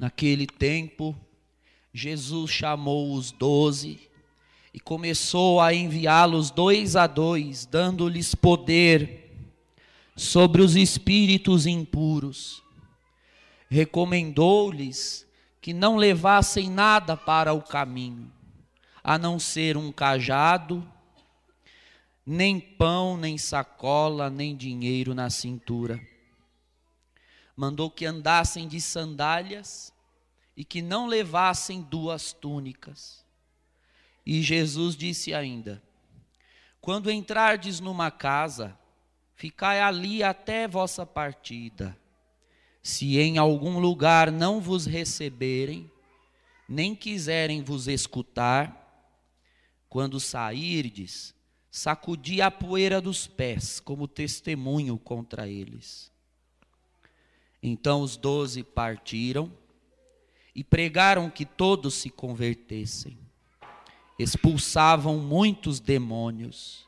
Naquele tempo, Jesus chamou os doze e começou a enviá-los dois a dois, dando-lhes poder sobre os espíritos impuros. Recomendou-lhes que não levassem nada para o caminho, a não ser um cajado, nem pão, nem sacola, nem dinheiro na cintura mandou que andassem de sandálias e que não levassem duas túnicas. E Jesus disse ainda: Quando entrardes numa casa, ficai ali até vossa partida. Se em algum lugar não vos receberem, nem quiserem vos escutar, quando sairdes, sacudi a poeira dos pés como testemunho contra eles. Então os doze partiram e pregaram que todos se convertessem. Expulsavam muitos demônios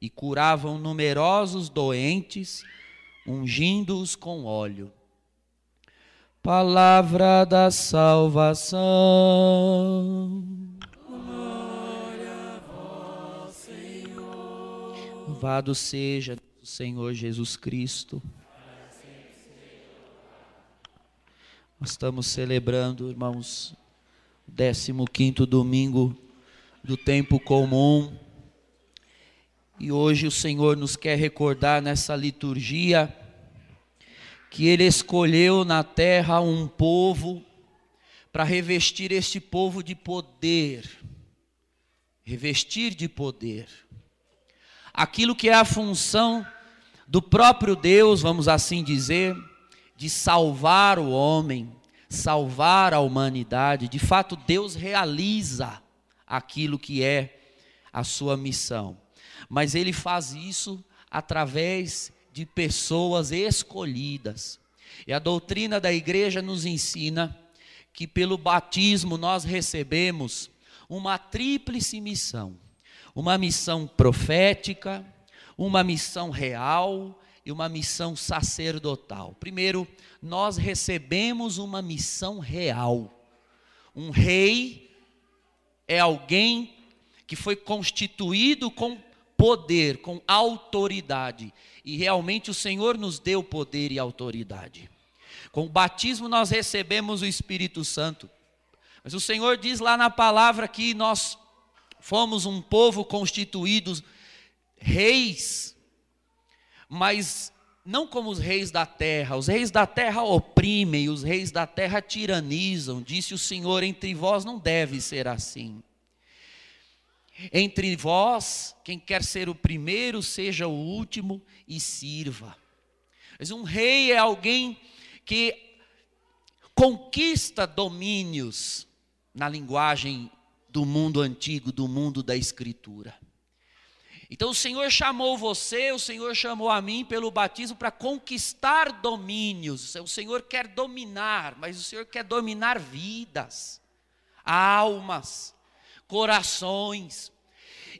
e curavam numerosos doentes, ungindo-os com óleo. Palavra da salvação. Glória a vós, Senhor. Louvado seja o Senhor Jesus Cristo. Nós estamos celebrando, irmãos, o 15 domingo do tempo comum. E hoje o Senhor nos quer recordar nessa liturgia que Ele escolheu na terra um povo para revestir este povo de poder. Revestir de poder. Aquilo que é a função do próprio Deus, vamos assim dizer, de salvar o homem, salvar a humanidade. De fato, Deus realiza aquilo que é a sua missão. Mas ele faz isso através de pessoas escolhidas. E a doutrina da igreja nos ensina que pelo batismo nós recebemos uma tríplice missão: uma missão profética, uma missão real e uma missão sacerdotal. Primeiro, nós recebemos uma missão real. Um rei é alguém que foi constituído com poder, com autoridade. E realmente o Senhor nos deu poder e autoridade. Com o batismo nós recebemos o Espírito Santo. Mas o Senhor diz lá na palavra que nós fomos um povo constituído reis mas não como os reis da terra. Os reis da terra oprimem, os reis da terra tiranizam. Disse o Senhor: entre vós não deve ser assim. Entre vós, quem quer ser o primeiro, seja o último e sirva. Mas um rei é alguém que conquista domínios na linguagem do mundo antigo, do mundo da escritura. Então o Senhor chamou você, o Senhor chamou a mim pelo batismo para conquistar domínios. O Senhor quer dominar, mas o Senhor quer dominar vidas, almas, corações.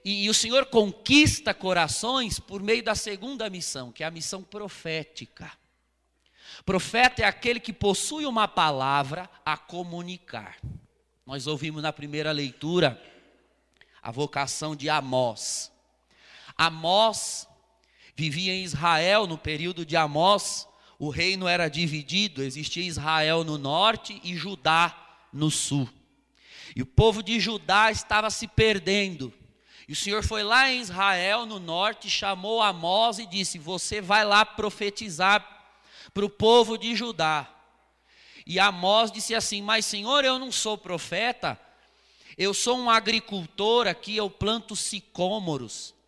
E, e o Senhor conquista corações por meio da segunda missão, que é a missão profética. Profeta é aquele que possui uma palavra a comunicar. Nós ouvimos na primeira leitura a vocação de Amós. Amós vivia em Israel no período de Amós, o reino era dividido, existia Israel no norte e Judá no sul. E o povo de Judá estava se perdendo. E o Senhor foi lá em Israel, no norte, chamou Amós e disse: Você vai lá profetizar para o povo de Judá. E Amós disse assim: Mas Senhor, eu não sou profeta, eu sou um agricultor aqui, eu planto sicômoros.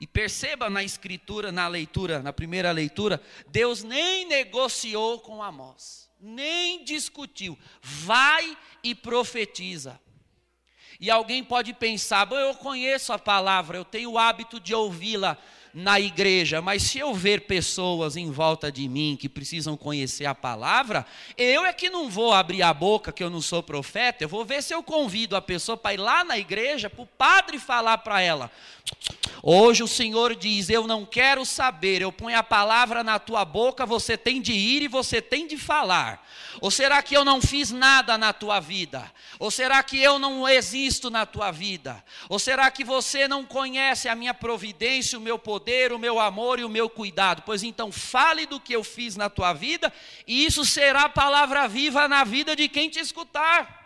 E perceba na escritura, na leitura, na primeira leitura, Deus nem negociou com Amós, nem discutiu. Vai e profetiza. E alguém pode pensar, eu conheço a palavra, eu tenho o hábito de ouvi-la na igreja, mas se eu ver pessoas em volta de mim que precisam conhecer a palavra, eu é que não vou abrir a boca que eu não sou profeta, eu vou ver se eu convido a pessoa para ir lá na igreja, para o padre falar para ela. Hoje o Senhor diz: Eu não quero saber, eu ponho a palavra na tua boca, você tem de ir e você tem de falar. Ou será que eu não fiz nada na tua vida? Ou será que eu não existo na tua vida? Ou será que você não conhece a minha providência, o meu poder, o meu amor e o meu cuidado? Pois então, fale do que eu fiz na tua vida, e isso será palavra viva na vida de quem te escutar.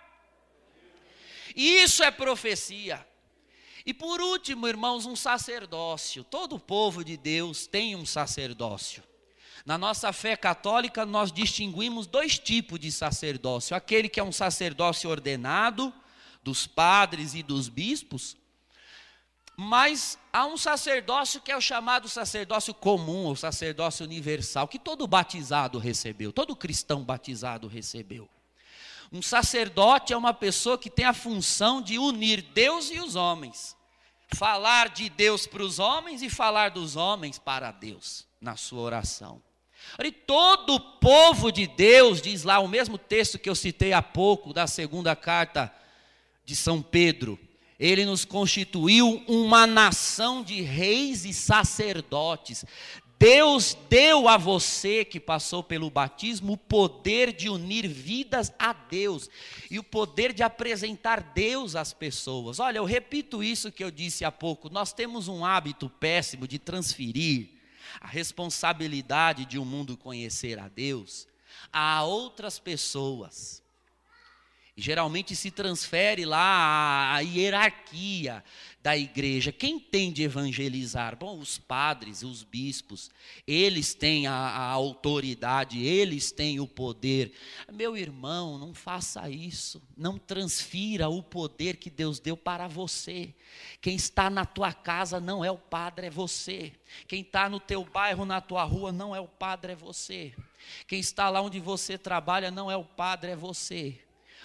Isso é profecia. E por último, irmãos, um sacerdócio. Todo povo de Deus tem um sacerdócio. Na nossa fé católica, nós distinguimos dois tipos de sacerdócio: aquele que é um sacerdócio ordenado, dos padres e dos bispos, mas há um sacerdócio que é o chamado sacerdócio comum, ou sacerdócio universal, que todo batizado recebeu, todo cristão batizado recebeu. Um sacerdote é uma pessoa que tem a função de unir Deus e os homens, falar de Deus para os homens e falar dos homens para Deus na sua oração. E todo o povo de Deus, diz lá o mesmo texto que eu citei há pouco, da segunda carta de São Pedro, ele nos constituiu uma nação de reis e sacerdotes. Deus deu a você que passou pelo batismo o poder de unir vidas a Deus e o poder de apresentar Deus às pessoas. Olha, eu repito isso que eu disse há pouco. Nós temos um hábito péssimo de transferir a responsabilidade de um mundo conhecer a Deus a outras pessoas. E geralmente se transfere lá a hierarquia da igreja. Quem tem de evangelizar? Bom, os padres, os bispos, eles têm a, a, autoridade, eles têm o poder. Meu irmão, não faça isso. Não transfira o poder que Deus deu para você. Quem está na tua casa não é o padre, é você. Quem está no teu bairro, na tua rua, não é o padre, é você. Quem está lá onde você trabalha não é o padre, é você.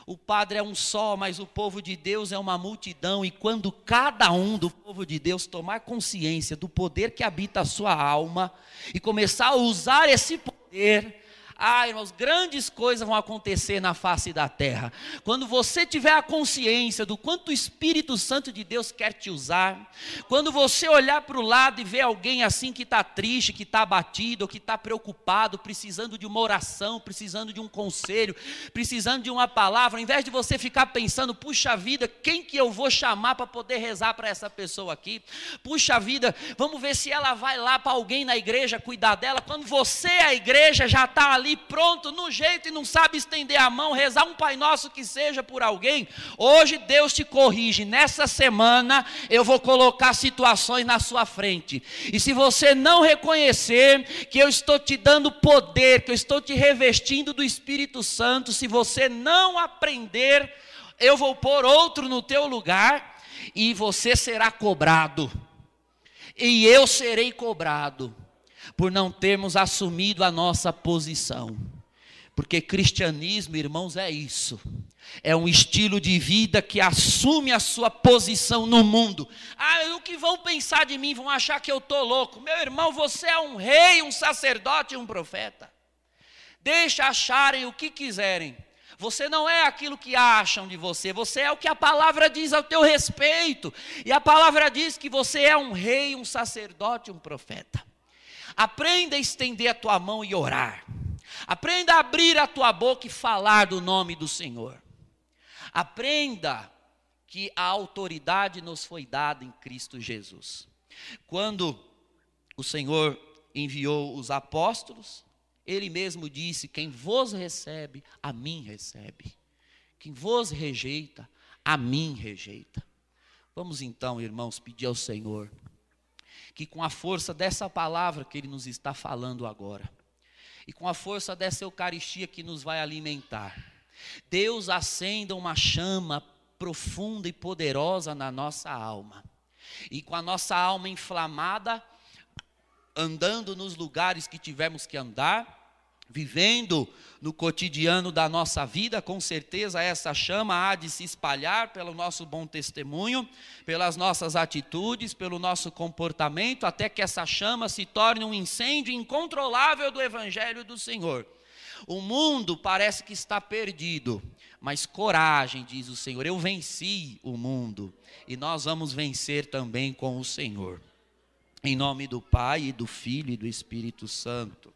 O padre é um só, mas o povo de Deus é uma multidão, e quando cada um do povo de Deus tomar consciência do poder que habita a sua alma e começar a usar esse poder, ah, irmãos, grandes coisas vão acontecer na face da terra. Quando você tiver a consciência do quanto o Espírito Santo de Deus quer te usar, quando você olhar para o lado e ver alguém assim que está triste, que está abatido, que está preocupado, precisando de uma oração, precisando de um conselho, precisando de uma palavra, ao invés de você ficar pensando, puxa vida, quem que eu vou chamar para poder rezar para essa pessoa aqui? Puxa vida, vamos ver se ela vai lá para alguém na igreja cuidar dela. Quando você, a igreja, já está ali pronto, no jeito, e não sabe estender a mão, rezar um Pai Nosso que seja por alguém, hoje Deus te corrige. Nessa semana eu vou colocar situações na sua frente. E se você não reconhecer que eu estou te dando poder, que eu estou te revestindo do Espírito Santo, se você não aprender, eu vou pôr outro no teu lugar e você será cobrado. E eu serei cobrado por não termos assumido a nossa posição. Porque cristianismo, irmãos, é isso. É um estilo de vida que assume a sua posição no mundo. Ah, o que vão pensar de mim? Vão achar que eu estou louco. Meu irmão, você é um rei, um sacerdote e um profeta. Deixa acharem o que quiserem. Você não é aquilo que acham de você, você é o que a palavra diz ao teu respeito. E a palavra diz que você é um rei, um sacerdote, um profeta. Aprenda a estender a tua mão e orar. Aprenda a abrir a tua boca e falar do nome do Senhor. Aprenda que a autoridade nos foi dada em Cristo Jesus. Quando o Senhor enviou os apóstolos, ele mesmo disse: Quem vos recebe, a mim recebe. Quem vos rejeita, a mim rejeita. Vamos então, irmãos, pedir ao Senhor que com a força dessa palavra que Ele nos está falando agora, e com a força dessa Eucaristia que nos vai alimentar, Deus acenda uma chama profunda e poderosa na nossa alma, e com a nossa alma inflamada, andando nos lugares que tivemos que andar, vivendo no cotidiano da nossa vida, com certeza essa chama há de se espalhar pelo nosso bom testemunho, pelas nossas atitudes, pelo nosso comportamento, até que essa chama se torne um incêndio incontrolável do Evangelho do Senhor. O mundo parece que está perdido, mas coragem, diz o Senhor. Eu venci o mundo e nós vamos vencer também com o Senhor. Em nome do Pai, e do Filho e do Espírito Santo.